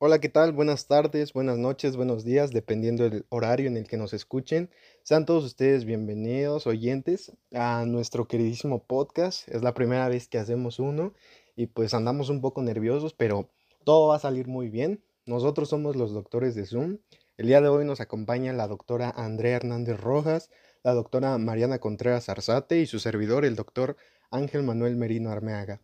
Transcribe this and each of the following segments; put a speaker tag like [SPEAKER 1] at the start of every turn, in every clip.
[SPEAKER 1] Hola, ¿qué tal? Buenas tardes, buenas noches, buenos días, dependiendo del horario en el que nos escuchen. Sean todos ustedes bienvenidos, oyentes, a nuestro queridísimo podcast. Es la primera vez que hacemos uno y pues andamos un poco nerviosos, pero todo va a salir muy bien. Nosotros somos los doctores de Zoom. El día de hoy nos acompaña la doctora Andrea Hernández Rojas, la doctora Mariana Contreras Arzate y su servidor, el doctor Ángel Manuel Merino Armeaga.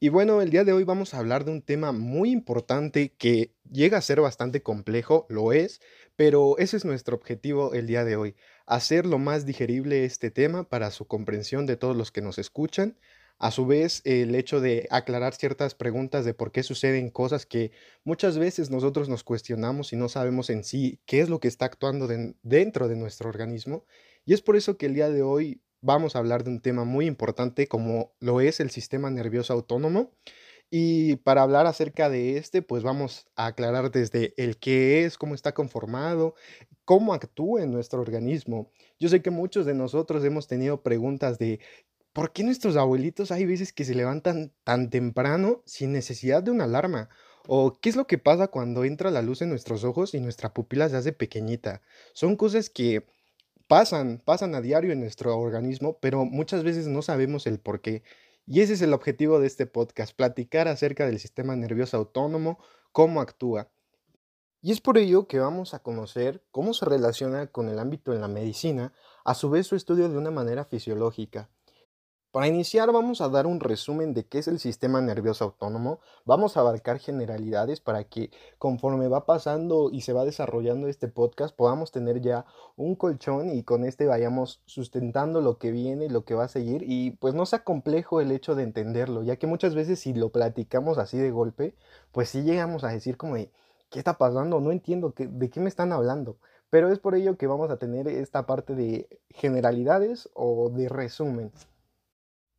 [SPEAKER 1] Y bueno, el día de hoy vamos a hablar de un tema muy importante que llega a ser bastante complejo, lo es, pero ese es nuestro objetivo el día de hoy, hacer lo más digerible este tema para su comprensión de todos los que nos escuchan. A su vez, el hecho de aclarar ciertas preguntas de por qué suceden cosas que muchas veces nosotros nos cuestionamos y no sabemos en sí qué es lo que está actuando dentro de nuestro organismo. Y es por eso que el día de hoy vamos a hablar de un tema muy importante como lo es el sistema nervioso autónomo. Y para hablar acerca de este, pues vamos a aclarar desde el qué es, cómo está conformado, cómo actúa en nuestro organismo. Yo sé que muchos de nosotros hemos tenido preguntas de ¿por qué nuestros abuelitos hay veces que se levantan tan temprano sin necesidad de una alarma? ¿O qué es lo que pasa cuando entra la luz en nuestros ojos y nuestra pupila se hace pequeñita? Son cosas que pasan, pasan a diario en nuestro organismo, pero muchas veces no sabemos el por qué. Y ese es el objetivo de este podcast, platicar acerca del sistema nervioso autónomo, cómo actúa. Y es por ello que vamos a conocer cómo se relaciona con el ámbito en la medicina, a su vez su estudio de una manera fisiológica. Para iniciar vamos a dar un resumen de qué es el sistema nervioso autónomo, vamos a abarcar generalidades para que conforme va pasando y se va desarrollando este podcast podamos tener ya un colchón y con este vayamos sustentando lo que viene lo que va a seguir y pues no sea complejo el hecho de entenderlo, ya que muchas veces si lo platicamos así de golpe, pues sí llegamos a decir como ¿qué está pasando? No entiendo de qué me están hablando. Pero es por ello que vamos a tener esta parte de generalidades o de resumen.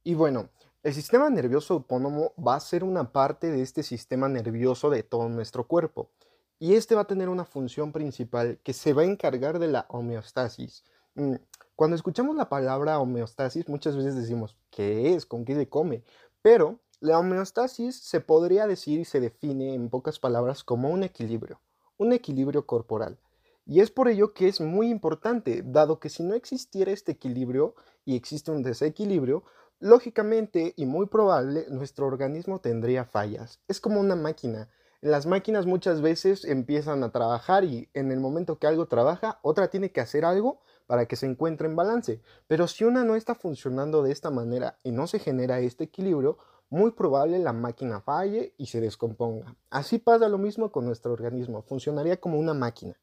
[SPEAKER 1] Y bueno, el sistema nervioso autónomo va a ser una parte de este sistema nervioso de todo nuestro cuerpo. Y este va a tener una función principal que se va a encargar de la homeostasis. Mm, cuando escuchamos la palabra homeostasis, muchas veces decimos, ¿qué es? ¿Con qué se come? Pero la homeostasis se podría decir y se define en pocas palabras como un equilibrio, un equilibrio corporal. Y es por ello que es muy importante, dado que si no existiera este equilibrio y existe un desequilibrio, Lógicamente y muy probable, nuestro organismo tendría fallas. Es como una máquina. Las máquinas muchas veces empiezan a trabajar y en el momento que algo trabaja, otra tiene que hacer algo para que se encuentre en balance. Pero si una no está funcionando de esta manera y no se genera este equilibrio, muy probable la máquina falle y se descomponga. Así pasa lo mismo con nuestro organismo, funcionaría como una máquina.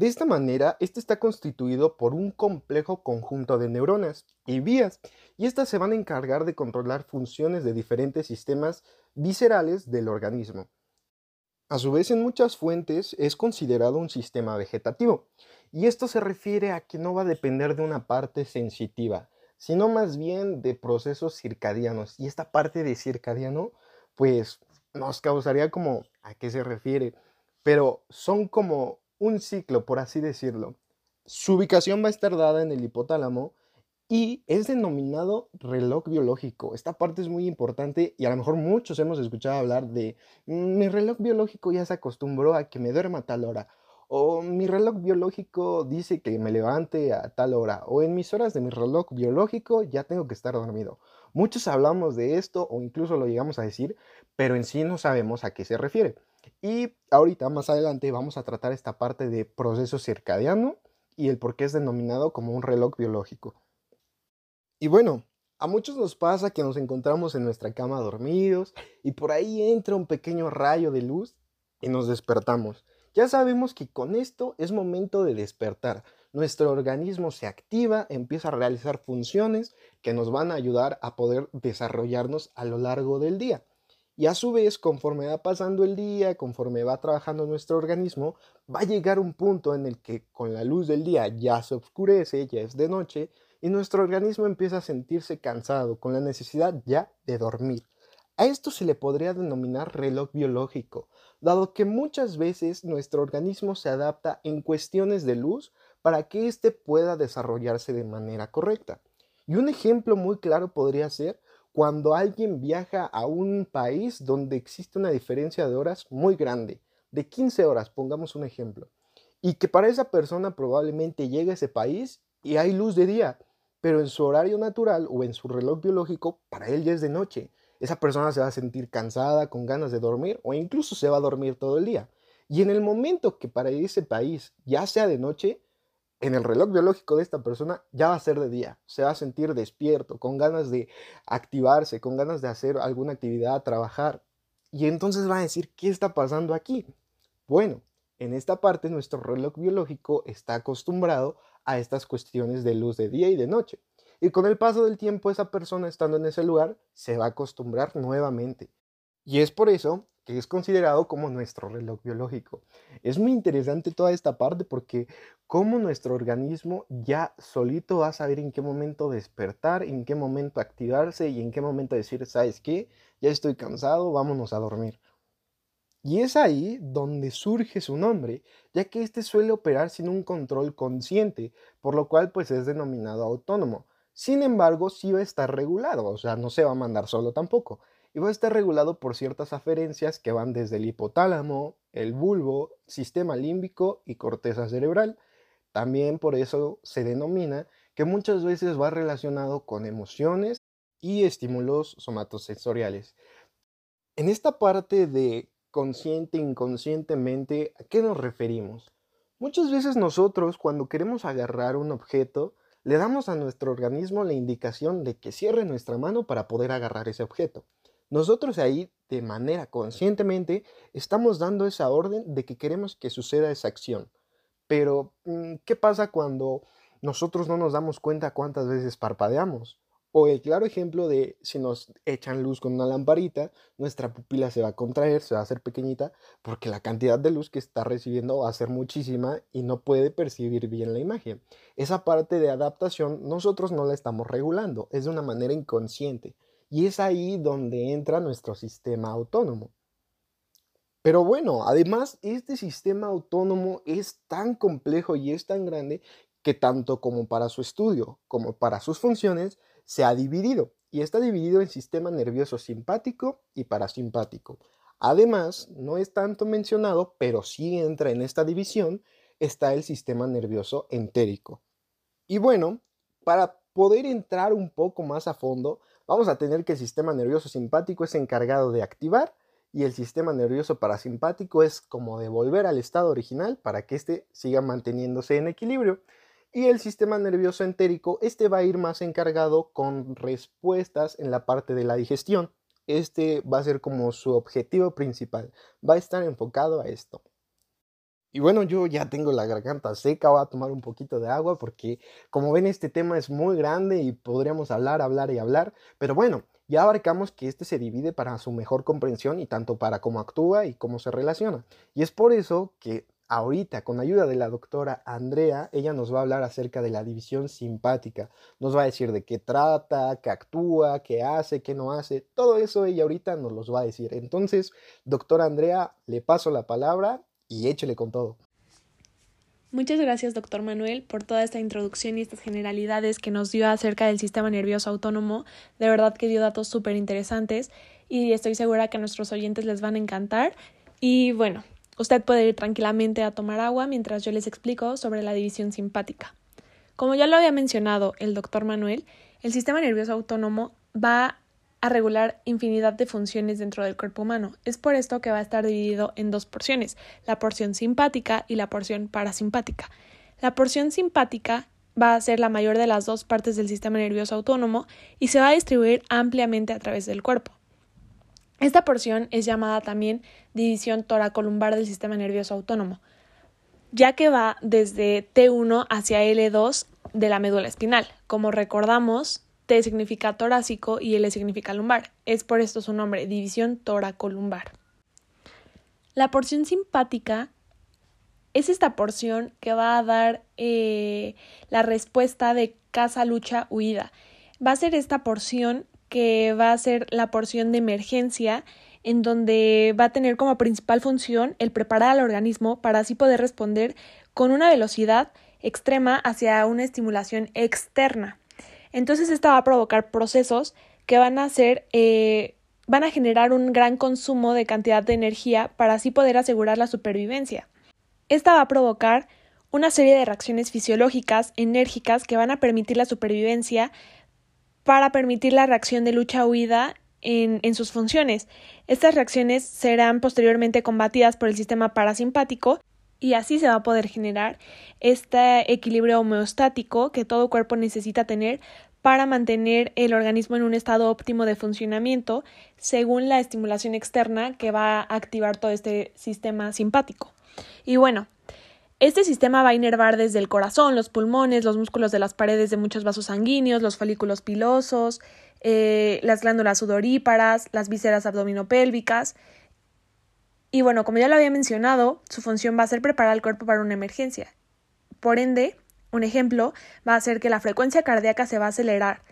[SPEAKER 1] De esta manera, este está constituido por un complejo conjunto de neuronas y vías, y estas se van a encargar de controlar funciones de diferentes sistemas viscerales del organismo. A su vez, en muchas fuentes es considerado un sistema vegetativo, y esto se refiere a que no va a depender de una parte sensitiva, sino más bien de procesos circadianos. Y esta parte de circadiano, pues nos causaría como a qué se refiere, pero son como un ciclo, por así decirlo. Su ubicación va a estar dada en el hipotálamo y es denominado reloj biológico. Esta parte es muy importante y a lo mejor muchos hemos escuchado hablar de mm, mi reloj biológico ya se acostumbró a que me duerma a tal hora. O mi reloj biológico dice que me levante a tal hora. O en mis horas de mi reloj biológico ya tengo que estar dormido. Muchos hablamos de esto o incluso lo llegamos a decir, pero en sí no sabemos a qué se refiere. Y ahorita más adelante vamos a tratar esta parte de proceso circadiano y el por qué es denominado como un reloj biológico. Y bueno, a muchos nos pasa que nos encontramos en nuestra cama dormidos y por ahí entra un pequeño rayo de luz y nos despertamos. Ya sabemos que con esto es momento de despertar. Nuestro organismo se activa, empieza a realizar funciones que nos van a ayudar a poder desarrollarnos a lo largo del día. Y a su vez, conforme va pasando el día, conforme va trabajando nuestro organismo, va a llegar un punto en el que con la luz del día ya se oscurece, ya es de noche, y nuestro organismo empieza a sentirse cansado, con la necesidad ya de dormir. A esto se le podría denominar reloj biológico, dado que muchas veces nuestro organismo se adapta en cuestiones de luz para que éste pueda desarrollarse de manera correcta. Y un ejemplo muy claro podría ser cuando alguien viaja a un país donde existe una diferencia de horas muy grande, de 15 horas, pongamos un ejemplo, y que para esa persona probablemente llegue a ese país y hay luz de día, pero en su horario natural o en su reloj biológico, para él ya es de noche. Esa persona se va a sentir cansada, con ganas de dormir o incluso se va a dormir todo el día. Y en el momento que para ese país ya sea de noche, en el reloj biológico de esta persona ya va a ser de día, se va a sentir despierto, con ganas de activarse, con ganas de hacer alguna actividad, trabajar. Y entonces va a decir, ¿qué está pasando aquí? Bueno, en esta parte nuestro reloj biológico está acostumbrado a estas cuestiones de luz de día y de noche. Y con el paso del tiempo esa persona estando en ese lugar se va a acostumbrar nuevamente. Y es por eso que es considerado como nuestro reloj biológico. Es muy interesante toda esta parte porque como nuestro organismo ya solito va a saber en qué momento despertar, en qué momento activarse y en qué momento decir, ¿sabes qué? Ya estoy cansado, vámonos a dormir. Y es ahí donde surge su nombre, ya que éste suele operar sin un control consciente, por lo cual pues es denominado autónomo. Sin embargo, sí va a estar regulado, o sea, no se va a mandar solo tampoco y va a estar regulado por ciertas aferencias que van desde el hipotálamo, el bulbo, sistema límbico y corteza cerebral. También por eso se denomina que muchas veces va relacionado con emociones y estímulos somatosensoriales. En esta parte de consciente, inconscientemente, ¿a qué nos referimos? Muchas veces nosotros cuando queremos agarrar un objeto, le damos a nuestro organismo la indicación de que cierre nuestra mano para poder agarrar ese objeto. Nosotros ahí, de manera conscientemente, estamos dando esa orden de que queremos que suceda esa acción. Pero, mm, ¿qué pasa cuando nosotros no nos damos cuenta cuántas veces parpadeamos? O el claro ejemplo de si nos echan luz con una lamparita, nuestra pupila se va a contraer, se va a hacer pequeñita, porque la cantidad de luz que está recibiendo va a ser muchísima y no puede percibir bien la imagen. Esa parte de adaptación nosotros no la estamos regulando, es de una manera inconsciente. Y es ahí donde entra nuestro sistema autónomo. Pero bueno, además este sistema autónomo es tan complejo y es tan grande que tanto como para su estudio como para sus funciones se ha dividido y está dividido en sistema nervioso simpático y parasimpático. Además, no es tanto mencionado, pero sí entra en esta división, está el sistema nervioso entérico. Y bueno, para poder entrar un poco más a fondo, vamos a tener que el sistema nervioso simpático es encargado de activar y el sistema nervioso parasimpático es como devolver al estado original para que éste siga manteniéndose en equilibrio. Y el sistema nervioso entérico, este va a ir más encargado con respuestas en la parte de la digestión. Este va a ser como su objetivo principal, va a estar enfocado a esto. Y bueno, yo ya tengo la garganta seca, voy a tomar un poquito de agua porque como ven este tema es muy grande y podríamos hablar, hablar y hablar, pero bueno, ya abarcamos que este se divide para su mejor comprensión y tanto para cómo actúa y cómo se relaciona. Y es por eso que ahorita, con ayuda de la doctora Andrea, ella nos va a hablar acerca de la división simpática. Nos va a decir de qué trata, qué actúa, qué hace, qué no hace. Todo eso ella ahorita nos los va a decir. Entonces, doctora Andrea, le paso la palabra y échele con todo.
[SPEAKER 2] Muchas gracias, doctor Manuel, por toda esta introducción y estas generalidades que nos dio acerca del sistema nervioso autónomo. De verdad que dio datos súper interesantes y estoy segura que a nuestros oyentes les van a encantar. Y bueno, usted puede ir tranquilamente a tomar agua mientras yo les explico sobre la división simpática. Como ya lo había mencionado el doctor Manuel, el sistema nervioso autónomo va a regular infinidad de funciones dentro del cuerpo humano. Es por esto que va a estar dividido en dos porciones, la porción simpática y la porción parasimpática. La porción simpática va a ser la mayor de las dos partes del sistema nervioso autónomo y se va a distribuir ampliamente a través del cuerpo. Esta porción es llamada también división toracolumbar del sistema nervioso autónomo, ya que va desde T1 hacia L2 de la médula espinal. Como recordamos, T significa torácico y L significa lumbar. Es por esto su nombre, división toracolumbar. La porción simpática es esta porción que va a dar eh, la respuesta de caza, lucha, huida. Va a ser esta porción que va a ser la porción de emergencia en donde va a tener como principal función el preparar al organismo para así poder responder con una velocidad extrema hacia una estimulación externa. Entonces esta va a provocar procesos que van a hacer eh, van a generar un gran consumo de cantidad de energía para así poder asegurar la supervivencia. Esta va a provocar una serie de reacciones fisiológicas enérgicas que van a permitir la supervivencia para permitir la reacción de lucha-huida en, sus funciones. Estas reacciones serán posteriormente combatidas por el sistema parasimpático y así se va a poder generar este equilibrio homeostático que todo cuerpo necesita tener para mantener el organismo en un estado óptimo de funcionamiento según la estimulación externa que va a activar todo este sistema simpático. Y bueno, este sistema va a inervar desde el corazón, los pulmones, los músculos de las paredes de muchos vasos sanguíneos, los folículos pilosos, eh, las glándulas sudoríparas, las vísceras abdominopélvicas. Y bueno, como ya lo había mencionado, su función va a ser preparar al cuerpo para una emergencia. Por ende, un ejemplo va a ser que la frecuencia cardíaca se va a acelerar,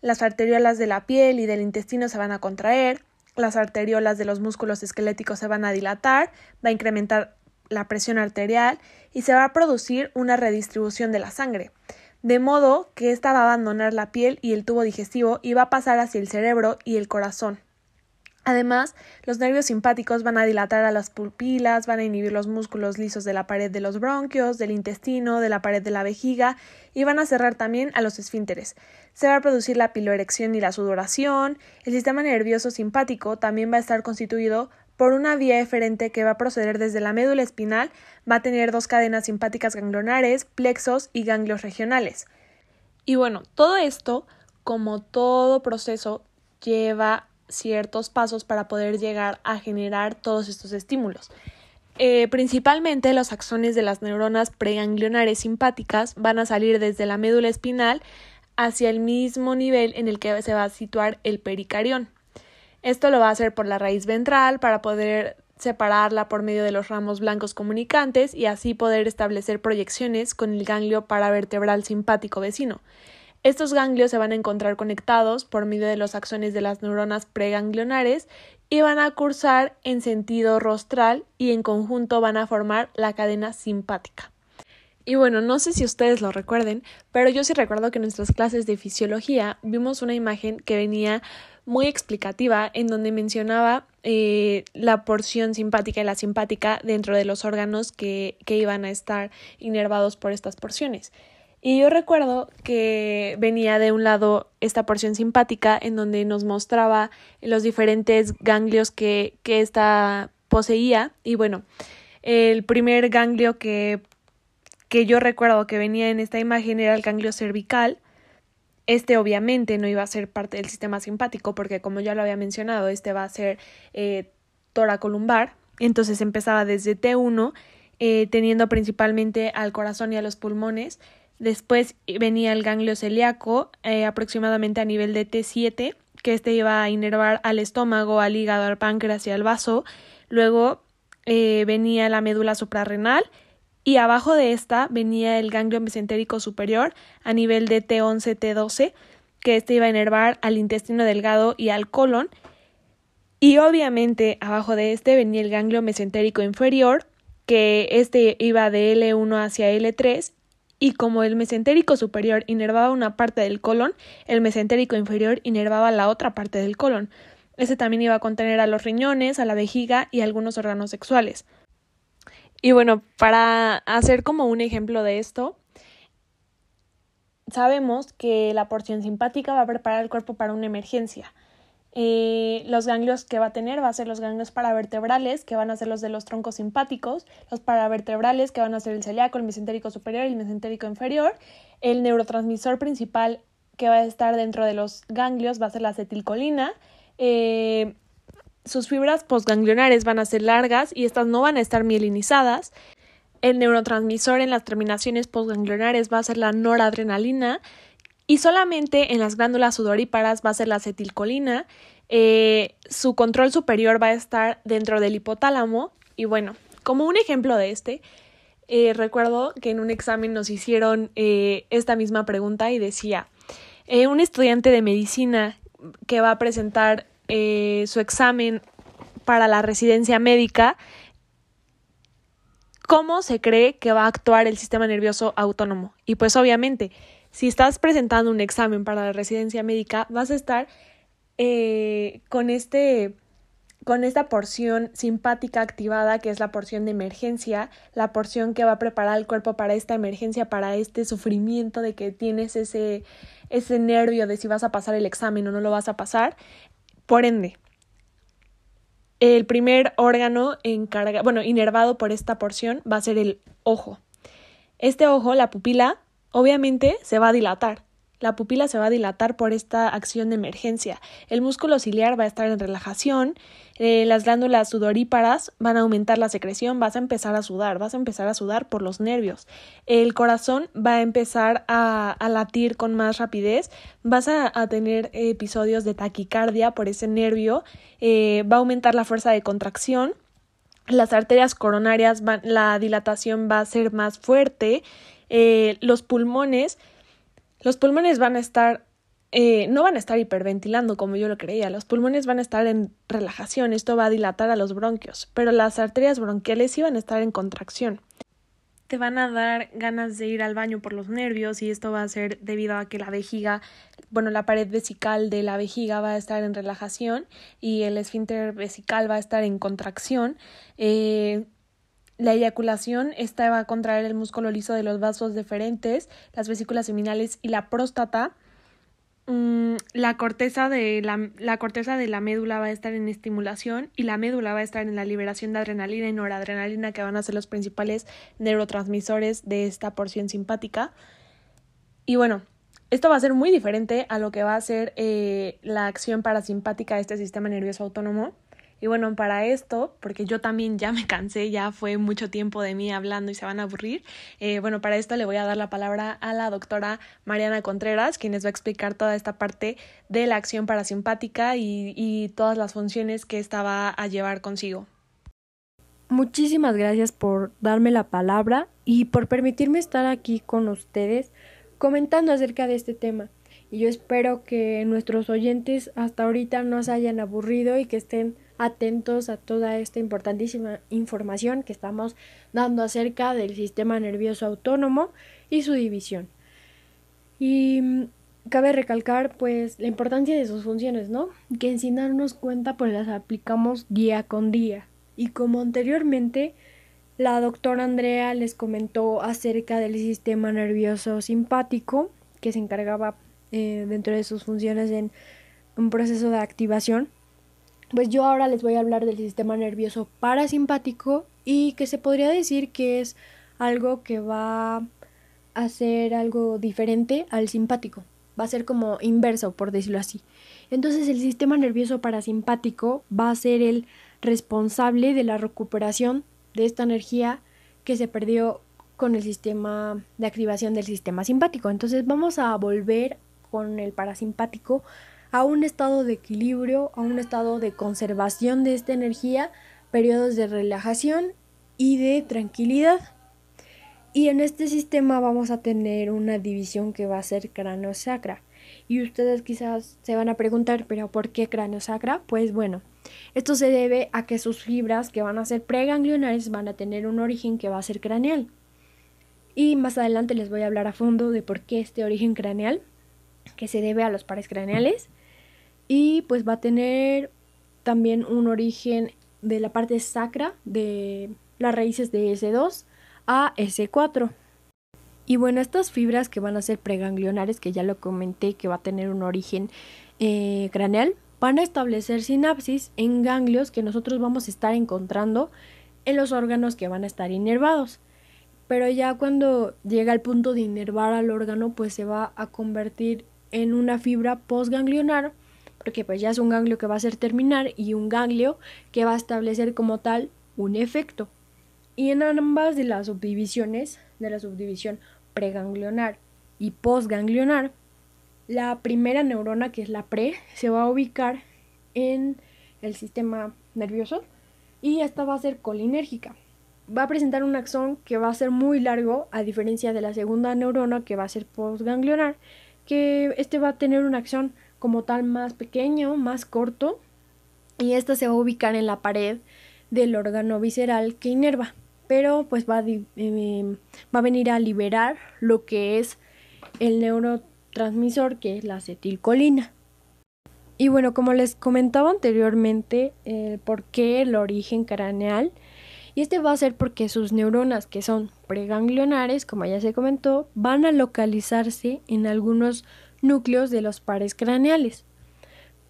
[SPEAKER 2] las arteriolas de la piel y del intestino se van a contraer, las arteriolas de los músculos esqueléticos se van a dilatar, va a incrementar la presión arterial y se va a producir una redistribución de la sangre, de modo que ésta va a abandonar la piel y el tubo digestivo y va a pasar hacia el cerebro y el corazón. Además, los nervios simpáticos van a dilatar a las pupilas, van a inhibir los músculos lisos de la pared de los bronquios, del intestino, de la pared de la vejiga y van a cerrar también a los esfínteres. Se va a producir la piloerección y la sudoración. El sistema nervioso simpático también va a estar constituido por una vía eferente que va a proceder desde la médula espinal, va a tener dos cadenas simpáticas ganglionares, plexos y ganglios regionales. Y bueno, todo esto, como todo proceso, lleva ciertos pasos para poder llegar a generar todos estos estímulos. Eh, principalmente los axones de las neuronas preganglionares simpáticas van a salir desde la médula espinal hacia el mismo nivel en el que se va a situar el pericarión. Esto lo va a hacer por la raíz ventral para poder separarla por medio de los ramos blancos comunicantes y así poder establecer proyecciones con el ganglio paravertebral simpático vecino. Estos ganglios se van a encontrar conectados por medio de los axones de las neuronas preganglionares y van a cursar en sentido rostral y en conjunto van a formar la cadena simpática. Y bueno, no sé si ustedes lo recuerden, pero yo sí recuerdo que en nuestras clases de fisiología vimos una imagen que venía muy explicativa en donde mencionaba eh, la porción simpática y la simpática dentro de los órganos que, que iban a estar inervados por estas porciones. Y yo recuerdo que venía de un lado esta porción simpática en donde nos mostraba los diferentes ganglios que, que esta poseía. Y bueno, el primer ganglio que, que yo recuerdo que venía en esta imagen era el ganglio cervical. Este obviamente no iba a ser parte del sistema simpático porque como ya lo había mencionado, este va a ser eh, toracolumbar. Entonces empezaba desde T1, eh, teniendo principalmente al corazón y a los pulmones Después venía el ganglio celíaco, eh, aproximadamente a nivel de T7, que este iba a inervar al estómago, al hígado, al páncreas y al vaso. Luego eh, venía la médula suprarrenal y abajo de esta venía el ganglio mesentérico superior a nivel de T11, T12, que este iba a inervar al intestino delgado y al colon. Y obviamente abajo de este venía el ganglio mesentérico inferior, que este iba de L1 hacia L3 y como el mesentérico superior inervaba una parte del colon, el mesentérico inferior inervaba la otra parte del colon. Este también iba a contener a los riñones, a la vejiga y algunos órganos sexuales. Y bueno, para hacer como un ejemplo de esto, sabemos que la porción simpática va a preparar el cuerpo para una emergencia. Eh, los ganglios que va a tener va a ser los ganglios paravertebrales, que van a ser los de los troncos simpáticos, los paravertebrales, que van a ser el celíaco, el mesentérico superior y el mesentérico inferior. El neurotransmisor principal que va a estar dentro de los ganglios va a ser la acetilcolina. Eh, sus fibras postganglionares van a ser largas y estas no van a estar mielinizadas. El neurotransmisor en las terminaciones postganglionares va a ser la noradrenalina y solamente en las glándulas sudoríparas va a ser la acetilcolina. Eh, su control superior va a estar dentro del hipotálamo. Y bueno, como un ejemplo de este, eh, recuerdo que en un examen nos hicieron eh, esta misma pregunta y decía, un estudiante de medicina que va a presentar su examen para la residencia médica, ¿cómo se cree que va a actuar el sistema nervioso autónomo? Y pues obviamente, si estás presentando un examen para la residencia médica, vas a estar eh, con este con esta porción simpática activada, que es la porción de emergencia, la porción que va a preparar el cuerpo para esta emergencia, para este sufrimiento de que tienes ese, ese nervio de si vas a pasar el examen o no lo vas a pasar. Por ende, el primer órgano encarga, bueno, inervado por esta porción va a ser el ojo. Este ojo, la pupila, obviamente se va a dilatar. La pupila se va a dilatar por esta acción de emergencia. El músculo ciliar va a estar en relajación. Eh, las glándulas sudoríparas van a aumentar la secreción. Vas a empezar a sudar. Vas a empezar a sudar por los nervios. El corazón va a empezar a, latir con más rapidez. Vas a, tener episodios de taquicardia por ese nervio. Eh, va a aumentar la fuerza de contracción. Las arterias coronarias, la dilatación va a ser más fuerte. Eh, los pulmones los pulmones van a estar, eh, no van a estar hiperventilando como yo lo creía, los pulmones van a estar en relajación, esto va a dilatar a los bronquios, pero las arterias bronquiales van a estar en contracción. Te van a dar ganas de ir al baño por los nervios y esto va a ser debido a que la vejiga, bueno, la pared vesical de la vejiga va a estar en relajación y el esfínter vesical va a estar en contracción. Eh, la eyaculación, esta va a contraer el músculo liso de los vasos deferentes, las vesículas seminales y la próstata. Mm, la, corteza de la, la, corteza de la médula va a estar en estimulación y la médula va a estar en la liberación de adrenalina y noradrenalina, que van a ser los principales neurotransmisores de esta porción simpática. Y bueno, esto va a ser muy diferente a lo que va a ser eh, la acción parasimpática de este sistema nervioso autónomo. Y bueno, para esto, porque yo también ya me cansé, ya fue mucho tiempo de mí hablando y se van a aburrir, eh, bueno, para esto le voy a dar la palabra a la doctora Mariana Contreras, quien les va a explicar toda esta parte de la acción parasimpática y, y todas las funciones que esta va a llevar consigo.
[SPEAKER 3] Muchísimas gracias por darme la palabra y por permitirme estar aquí con ustedes comentando acerca de este tema. Y yo espero que nuestros oyentes hasta ahorita no se hayan aburrido y que estén atentos a toda esta importantísima información que estamos dando acerca del sistema nervioso autónomo y su división. Y mm, cabe recalcar pues la importancia de sus funciones, ¿no? Que sin darnos cuenta pues las aplicamos día con día. Y como anteriormente la doctora Andrea les comentó acerca del sistema nervioso simpático que se encargaba eh, dentro de sus funciones en un proceso de activación pues yo ahora les voy a hablar del sistema nervioso parasimpático y que se podría decir que es algo que va a ser algo diferente al simpático. Va a ser como inverso, por decirlo así. Entonces el sistema nervioso parasimpático va a ser el responsable de la recuperación de esta energía que se perdió con el sistema de activación del sistema simpático. Entonces vamos a volver con el parasimpático a un estado de equilibrio, a un estado de conservación de esta energía, periodos de relajación y de tranquilidad. Y en este sistema vamos a tener una división que va a ser cráneo-sacra. Y ustedes quizás se van a preguntar, pero ¿por qué cráneo-sacra? Pues bueno, esto se debe a que sus fibras que van a ser preganglionares van a tener un origen que va a ser craneal. Y más adelante les voy a hablar a fondo de por qué este origen craneal, que se debe a los pares craneales y pues va a tener también un origen de la parte sacra de las raíces de S2 a S4. Y bueno, estas fibras que van a ser preganglionares, que ya lo comenté, que va a tener un origen eh, craneal, van a establecer sinapsis en ganglios que nosotros vamos a estar encontrando en los órganos que van a estar inervados. Pero ya cuando llega al punto de inervar al órgano, pues se va a convertir en una fibra postganglionar porque pues ya es un ganglio que va a ser terminal y un ganglio que va a establecer como tal un efecto. Y en ambas de las subdivisiones, de la subdivisión preganglionar y postganglionar, la primera neurona, que es la pre, se va a ubicar en el sistema nervioso y esta va a ser colinérgica. Va a presentar un axón que va a ser muy largo, a diferencia de la segunda neurona que va a ser postganglionar, que este va a tener una acción como tal más pequeño, más corto, y esta se va a ubicar en la pared del órgano visceral que inerva, pero pues va a, em, va a venir a liberar lo que es el neurotransmisor, que es la acetilcolina. Y bueno, como les comentaba anteriormente, el por qué el origen craneal. Y este va a ser porque sus neuronas, que son preganglionares, como ya se comentó, van a localizarse en algunos núcleos de los pares craneales.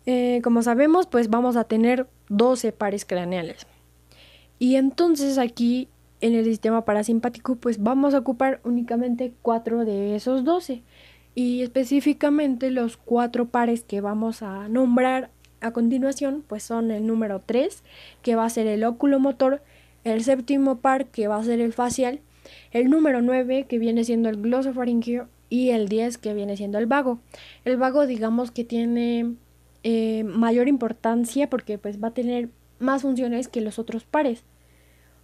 [SPEAKER 3] Eh, como sabemos, pues vamos a tener 12 pares craneales. Y entonces aquí en el sistema parasimpático, pues vamos a ocupar únicamente 4 de esos 12. Y específicamente los cuatro pares que vamos a nombrar a continuación, pues son el número 3, que va a ser el oculomotor, el séptimo par, que va a ser el facial, el número 9, que viene siendo el glosofaringeo, y el 10, que viene siendo el vago. El vago, digamos que tiene eh, mayor importancia porque pues va a tener más funciones que los otros pares.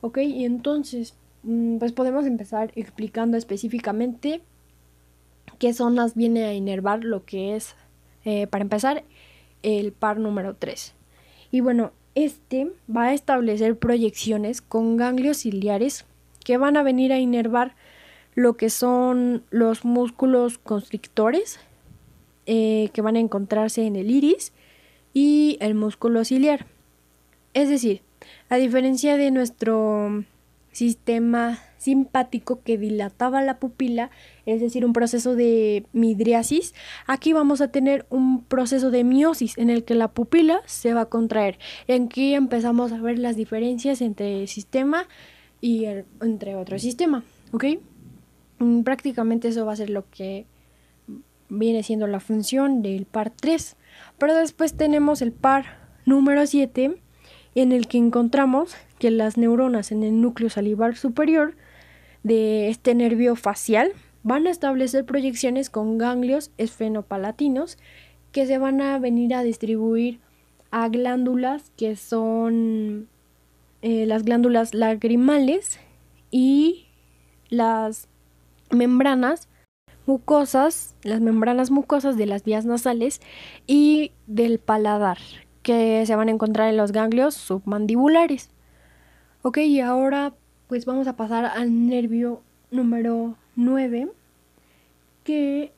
[SPEAKER 3] ¿Ok? Y entonces, mm, pues podemos empezar explicando específicamente qué zonas viene a inervar lo que es, eh, para empezar, el par número 3. Y bueno, este va a establecer proyecciones con ganglios ciliares que van a venir a inervar lo que son los músculos constrictores eh, que van a encontrarse en el iris y el músculo ciliar. Es decir, a diferencia de nuestro sistema simpático que dilataba la pupila, es decir, un proceso de midriasis, aquí vamos a tener un proceso de miosis en el que la pupila se va a contraer. Y aquí empezamos a ver las diferencias entre el sistema y entre otro sistema, ¿ok? Mm, prácticamente eso va a ser lo que viene siendo la función del par 3. Pero después tenemos el par número 7 en el que encontramos que las neuronas en el núcleo salivar superior de este nervio facial van a establecer proyecciones con ganglios esfenopalatinos que se van a venir a distribuir a glándulas que son eh, las glándulas lagrimales y las membranas mucosas, las membranas mucosas de las vías nasales y del paladar, que se van a encontrar en los ganglios submandibulares. Ok, y ahora pues vamos a pasar al nervio número 9, que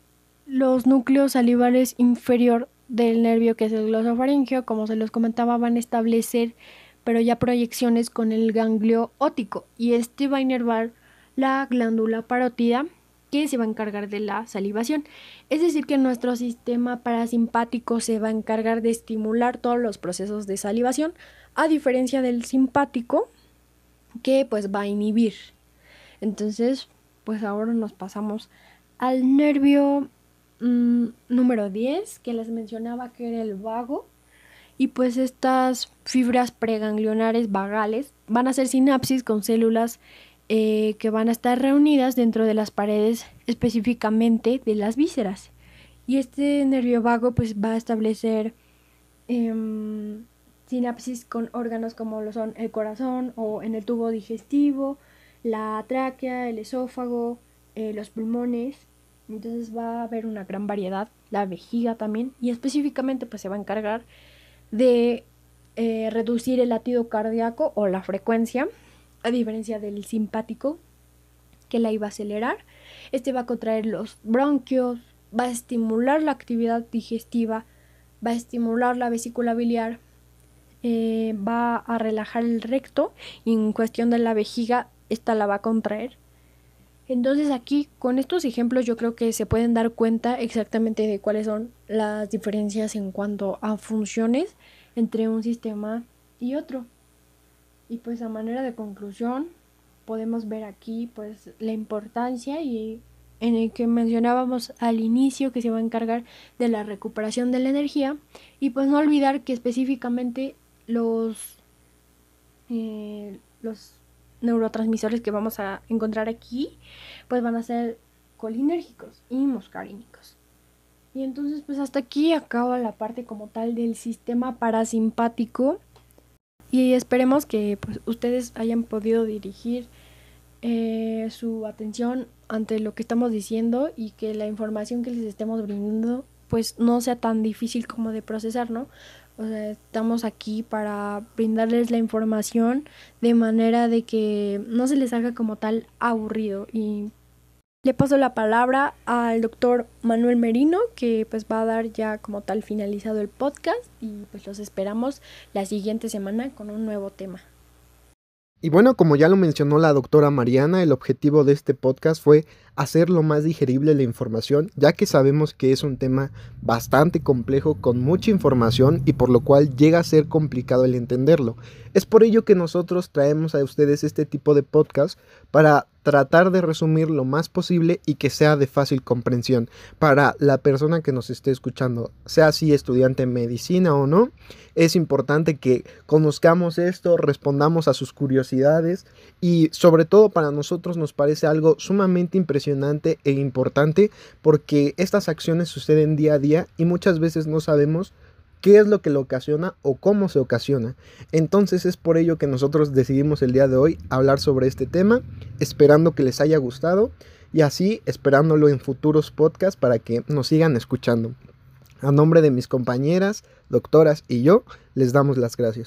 [SPEAKER 3] los núcleos salivales inferior del nervio que es el glosofaringeo, como se los comentaba, van a establecer pero ya proyecciones con el ganglio óptico y este va a inervar la glándula parótida que se va a encargar de la salivación. Es decir, que nuestro sistema parasimpático se va a encargar de estimular todos los procesos de salivación, a diferencia del simpático, que pues va a inhibir. Entonces, pues ahora nos pasamos al nervio mm, número 10, que les mencionaba que era el vago. Y pues estas fibras preganglionares vagales van a hacer sinapsis con células eh, que van a estar reunidas dentro de las paredes específicamente de las vísceras. Y este nervio vago pues va a establecer em, sinapsis con órganos como lo son el corazón o en el tubo digestivo, la tráquea, el esófago, eh, los pulmones. Entonces va a haber una gran variedad, la vejiga también, y específicamente pues se va a encargar de eh, reducir el latido cardíaco o la frecuencia a diferencia del simpático que la iba a acelerar. Este va a contraer los bronquios, va a estimular la actividad digestiva, va a estimular la vesícula biliar, eh, va a relajar el recto y en cuestión de la vejiga, esta la va a contraer. Entonces aquí con estos ejemplos yo creo que se pueden dar cuenta exactamente de cuáles son las diferencias en cuanto a funciones entre un sistema y otro. Y pues a manera de conclusión podemos ver aquí pues la importancia y en el que mencionábamos al inicio que se va a encargar de la recuperación de la energía. Y pues no olvidar que específicamente los eh, los neurotransmisores que vamos a encontrar aquí pues van a ser colinérgicos y muscarínicos y entonces pues hasta aquí acaba la parte como tal del sistema parasimpático y esperemos que pues, ustedes hayan podido dirigir eh, su atención ante lo que estamos diciendo y que la información que les estemos brindando pues no sea tan difícil como de procesar, ¿no? O sea, estamos aquí para brindarles la información de manera de que no se les haga como tal aburrido y le paso la palabra al doctor Manuel Merino, que pues va a dar ya como tal finalizado el podcast y pues los esperamos la siguiente semana con un nuevo tema.
[SPEAKER 1] Y bueno, como ya lo mencionó la doctora Mariana, el objetivo de este podcast fue hacer lo más digerible la información, ya que sabemos que es un tema bastante complejo con mucha información y por lo cual llega a ser complicado el entenderlo. Es por ello que nosotros traemos a ustedes este tipo de podcast para tratar de resumir lo más posible y que sea de fácil comprensión para la persona que nos esté escuchando, sea si estudiante en medicina o no. Es importante que conozcamos esto, respondamos a sus curiosidades y sobre todo para nosotros nos parece algo sumamente impresionante e importante porque estas acciones suceden día a día y muchas veces no sabemos qué es lo que lo ocasiona o cómo se ocasiona. Entonces es por ello que nosotros decidimos el día de hoy hablar sobre este tema, esperando que les haya gustado y así esperándolo en futuros podcasts para que nos sigan escuchando. A nombre de mis compañeras, doctoras y yo, les damos las gracias.